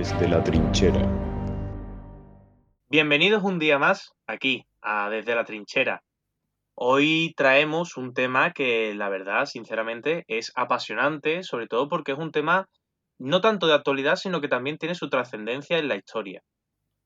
Desde la trinchera. Bienvenidos un día más aquí, a Desde la trinchera. Hoy traemos un tema que la verdad, sinceramente, es apasionante, sobre todo porque es un tema no tanto de actualidad, sino que también tiene su trascendencia en la historia.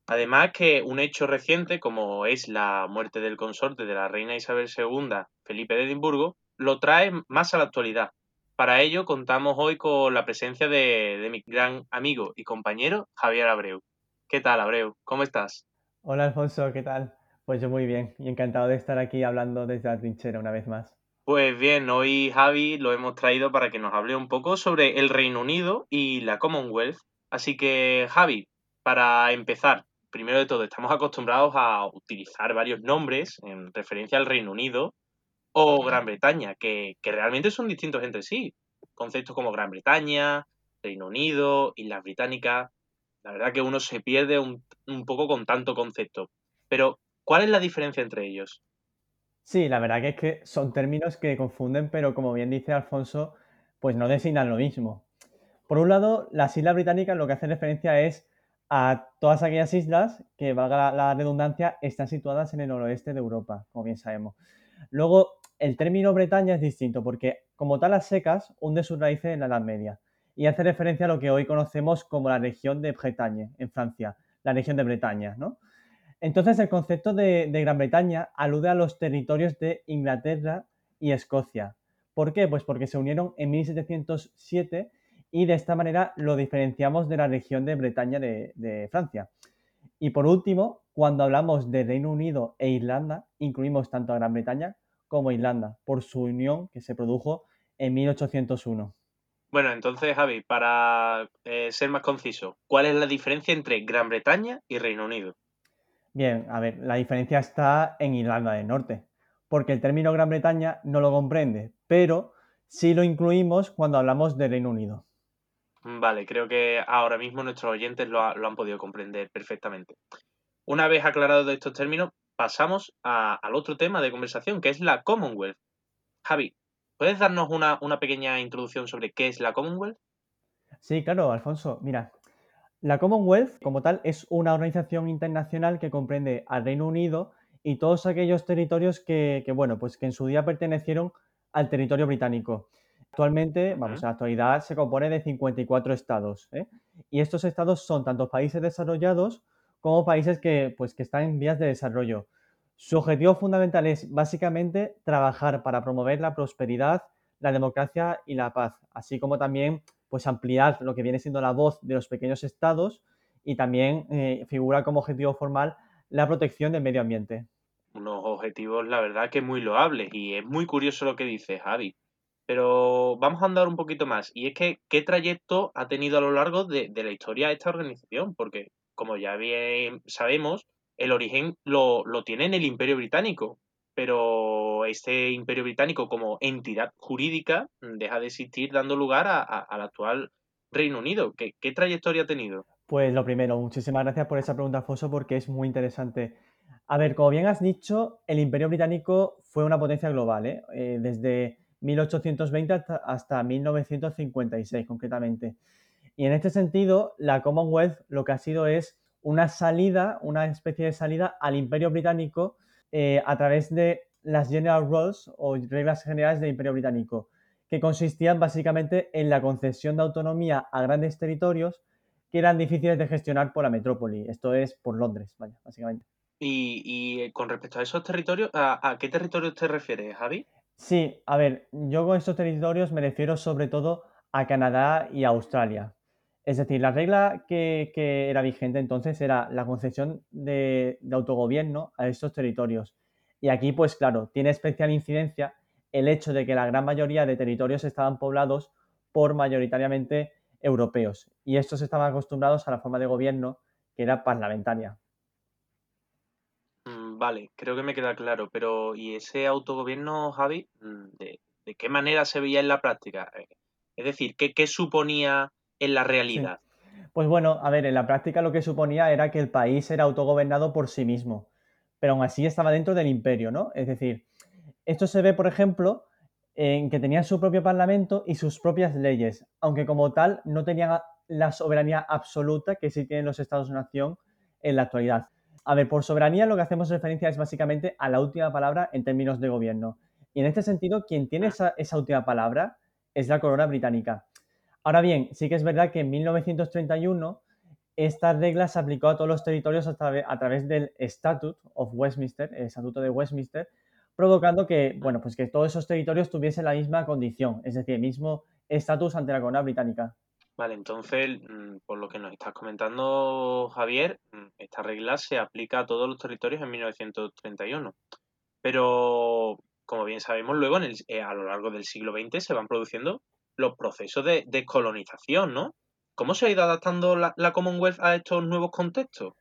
Además que un hecho reciente, como es la muerte del consorte de la reina Isabel II, Felipe de Edimburgo, lo trae más a la actualidad. Para ello contamos hoy con la presencia de, mi gran amigo y compañero Javier Abreu. ¿Qué tal, Abreu? ¿Cómo estás? Hola, Alfonso, ¿qué tal? Pues yo muy bien y encantado de estar aquí hablando desde la trinchera una vez más. Pues bien, hoy Javi lo hemos traído para que nos hable un poco sobre el Reino Unido y la Commonwealth. Así que, Javi, para empezar, primero de todo, estamos acostumbrados a utilizar varios nombres en referencia al Reino Unido o Gran Bretaña, que, realmente son distintos entre sí. Conceptos como Gran Bretaña, Reino Unido, Islas Británicas. La verdad que uno se pierde un, un poco con tanto concepto. Pero, ¿cuál es la diferencia entre ellos? Sí, la verdad que es que son términos que confunden, pero como bien dice Alfonso, pues no designan lo mismo. Por un lado, las Islas Británicas lo que hacen referencia es a todas aquellas islas que, valga la, redundancia, están situadas en el noroeste de Europa, como bien sabemos. Luego, el término Bretaña es distinto porque, como tal, las secas hunde sus raíces en la Edad Media y hace referencia a lo que hoy conocemos como la región de Bretagne, en Francia, la región de Bretaña, ¿no? Entonces, el concepto de Gran Bretaña alude a los territorios de Inglaterra y Escocia. ¿Por qué? Pues porque se unieron en 1707 y de esta manera lo diferenciamos de la región de Bretaña de, Francia. Y por último, cuando hablamos de Reino Unido e Irlanda, incluimos tanto a Gran Bretaña como Irlanda, por su unión que se produjo en 1801. Bueno, entonces, Javi, para eh, ser más conciso, ¿cuál es la diferencia entre Gran Bretaña y Reino Unido? Bien, a ver, la diferencia está en Irlanda del Norte, porque el término Gran Bretaña no lo comprende, pero sí lo incluimos cuando hablamos de Reino Unido. Vale, creo que ahora mismo nuestros oyentes lo, han podido comprender perfectamente. Una vez aclarados estos términos, pasamos al otro tema de conversación, que es la Commonwealth. Javi, ¿puedes darnos una, una pequeña introducción sobre qué es la Commonwealth? Sí, claro, Alfonso. Mira, la Commonwealth, como tal, es una organización internacional que comprende al Reino Unido y todos aquellos territorios que, que, bueno, pues que en su día pertenecieron al territorio británico. Actualmente, vamos, en la actualidad se compone de 54 estados. ¿eh? Y estos estados son tanto países desarrollados como países que, pues, que están en vías de desarrollo. Su objetivo fundamental es básicamente trabajar para promover la prosperidad, la democracia y la paz, así como también pues, ampliar lo que viene siendo la voz de los pequeños estados y también eh, figura como objetivo formal la protección del medio ambiente. Unos objetivos, la verdad, que muy loables y es muy curioso lo que dice Javi. Pero vamos a andar un poquito más. Y es que, ¿qué trayecto ha tenido a lo largo de, la historia esta organización? Porque, como ya bien sabemos, el origen lo, tiene en el Imperio Británico. Pero este Imperio Británico como entidad jurídica deja de existir dando lugar al actual Reino Unido. ¿Qué, ¿Qué, trayectoria ha tenido? Pues lo primero, muchísimas gracias por esa pregunta, Alfonso, porque es muy interesante. A ver, como bien has dicho, el Imperio Británico fue una potencia global. ¿eh? eh desde 1820 hasta, 1956 concretamente. Y en este sentido, la Commonwealth lo que ha sido es una salida, una especie de salida al Imperio Británico eh, a través de las General Rules o reglas generales del Imperio Británico, que consistían básicamente en la concesión de autonomía a grandes territorios que eran difíciles de gestionar por la metrópoli, esto es por Londres, vaya, básicamente. Y, eh, con respecto a esos territorios, ¿a, ¿a, qué territorios te refieres, Javi? Sí, a ver, yo con estos territorios me refiero sobre todo a Canadá y Australia. Es decir, la regla que, era vigente entonces era la concesión de, autogobierno a estos territorios. Y aquí, pues claro, tiene especial incidencia el hecho de que la gran mayoría de territorios estaban poblados por mayoritariamente europeos. Y estos estaban acostumbrados a la forma de gobierno que era parlamentaria. Vale, creo que me queda claro, pero ¿y ese autogobierno, Javi? Mm, ¿De, qué manera se veía en la práctica? Eh, es decir, ¿qué, suponía en la realidad? Pues bueno, a ver, en la práctica lo que suponía era que el país era autogobernado por sí mismo, pero aún así estaba dentro del imperio, ¿no? Es decir, esto se ve, por ejemplo, en que tenían su propio parlamento y sus propias leyes, aunque como tal no tenían la soberanía absoluta que sí tienen los estados-nación en la actualidad. A ver, por soberanía lo que hacemos referencia es básicamente a la última palabra en términos de gobierno. Y en este sentido, quien tiene esa, última palabra es la corona británica. Ahora bien, sí que es verdad que en 1931 esta regla se aplicó a todos los territorios a, través del Statute of Westminster, el Estatuto de Westminster, provocando que, bueno, pues que todos esos territorios tuviesen la misma condición, es decir, el mismo estatus ante la corona británica. Vale, entonces, mm, por lo que nos estás comentando, Javier, mm, esta regla se aplica a todos los territorios en 1931. Pero, como bien sabemos, luego en eh, a lo largo del siglo XX se van produciendo los procesos de descolonización, ¿no? ¿Cómo se ha ido adaptando la, Commonwealth a estos nuevos contextos?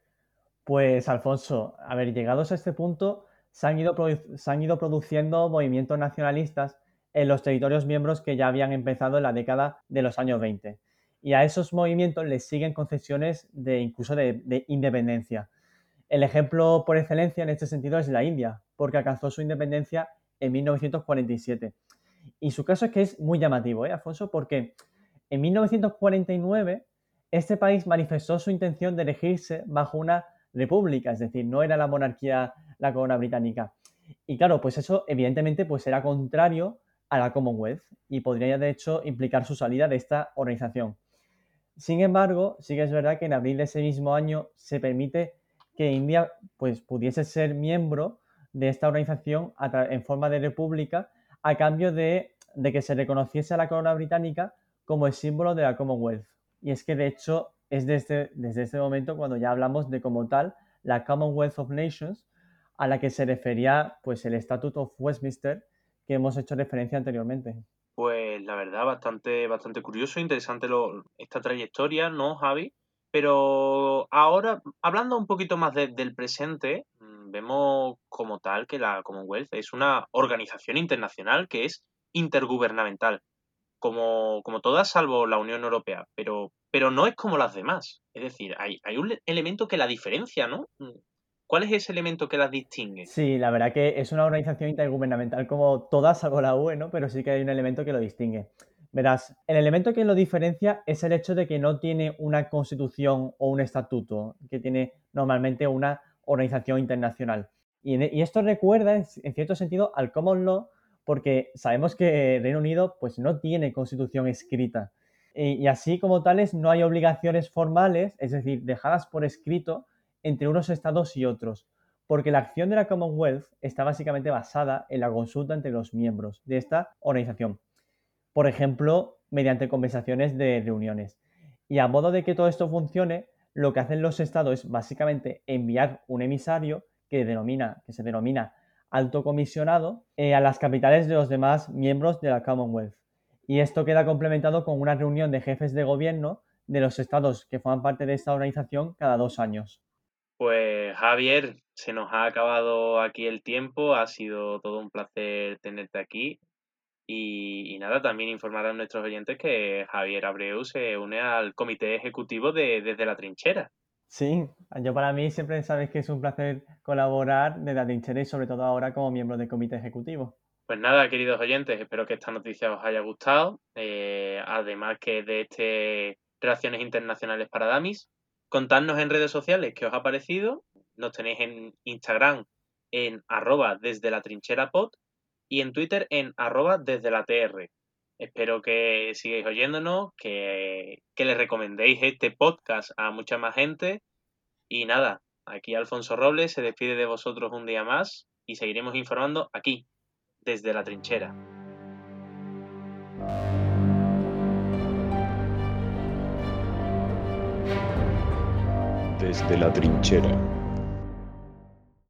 Pues, Alfonso, a ver, llegados a este punto, se han ido, se han ido produciendo movimientos nacionalistas en los territorios miembros que ya habían empezado en la década de los años 20 y a esos movimientos les siguen concesiones de incluso de, independencia. El ejemplo por excelencia en este sentido es la India, porque alcanzó su independencia en 1947. Y su caso es que es muy llamativo, ¿eh, Alfonso? Porque en 1949 este país manifestó su intención de elegirse bajo una república, es decir, no era la monarquía la corona británica. Y claro, pues eso evidentemente pues era contrario a la Commonwealth y podría de hecho implicar su salida de esta organización. Sin embargo, sí que es verdad que en abril de ese mismo año se permite que India pues, pudiese ser miembro de esta organización en forma de república a cambio de, que se reconociese a la corona británica como el símbolo de la Commonwealth. Y es que de hecho es desde, desde este momento cuando ya hablamos de como tal la Commonwealth of Nations a la que se refería pues el Statute of Westminster que hemos hecho referencia anteriormente. Pues la verdad, bastante, bastante curioso, interesante esta trayectoria, ¿no, Javi? Pero ahora, hablando un poquito más del presente, vemos como tal que la Commonwealth es una organización internacional que es intergubernamental, como, como todas salvo la Unión Europea, pero, pero no es como las demás. Es decir, hay, hay un elemento que la diferencia, ¿no? ¿Cuál es ese elemento que las distingue? Sí, la verdad que es una organización intergubernamental como todas, salvo la UE, ¿no? Pero sí que hay un elemento que lo distingue. Verás, el elemento que lo diferencia es el hecho de que no tiene una constitución o un estatuto, que tiene normalmente una organización internacional. Y, e, esto recuerda, en cierto sentido, al common law, porque sabemos que Reino Unido pues, no tiene constitución escrita. y así como tales, no hay obligaciones formales, es decir, dejadas por escrito, entre unos estados y otros, porque la acción de la Commonwealth está básicamente basada en la consulta entre los miembros de esta organización. Por ejemplo, mediante conversaciones de reuniones. Y a modo de que todo esto funcione, lo que hacen los estados es básicamente enviar un emisario que, denomina, que se denomina alto comisionado eh, a las capitales de los demás miembros de la Commonwealth. Y esto queda complementado con una reunión de jefes de gobierno de los estados que forman parte de esta organización cada dos años. Pues Javier, se nos ha acabado aquí el tiempo, ha sido todo un placer tenerte aquí. Y, nada, también informar a nuestros oyentes que Javier Abreu se une al comité ejecutivo de Desde la Trinchera. Sí, yo para mí siempre sabes que es un placer colaborar desde la trinchera y sobre todo ahora como miembro del comité ejecutivo. Pues nada, queridos oyentes, espero que esta noticia os haya gustado. Eh, además que de este Relaciones Internacionales para Damis, Contadnos en redes sociales qué os ha parecido. Nos tenéis en Instagram en arroba desde la trinchera pod y en Twitter en arroba desde la TR. Espero que sigáis oyéndonos, que, que le recomendéis este podcast a mucha más gente. Y nada, aquí Alfonso Robles se despide de vosotros un día más y seguiremos informando aquí, desde la trinchera. desde la trinchera.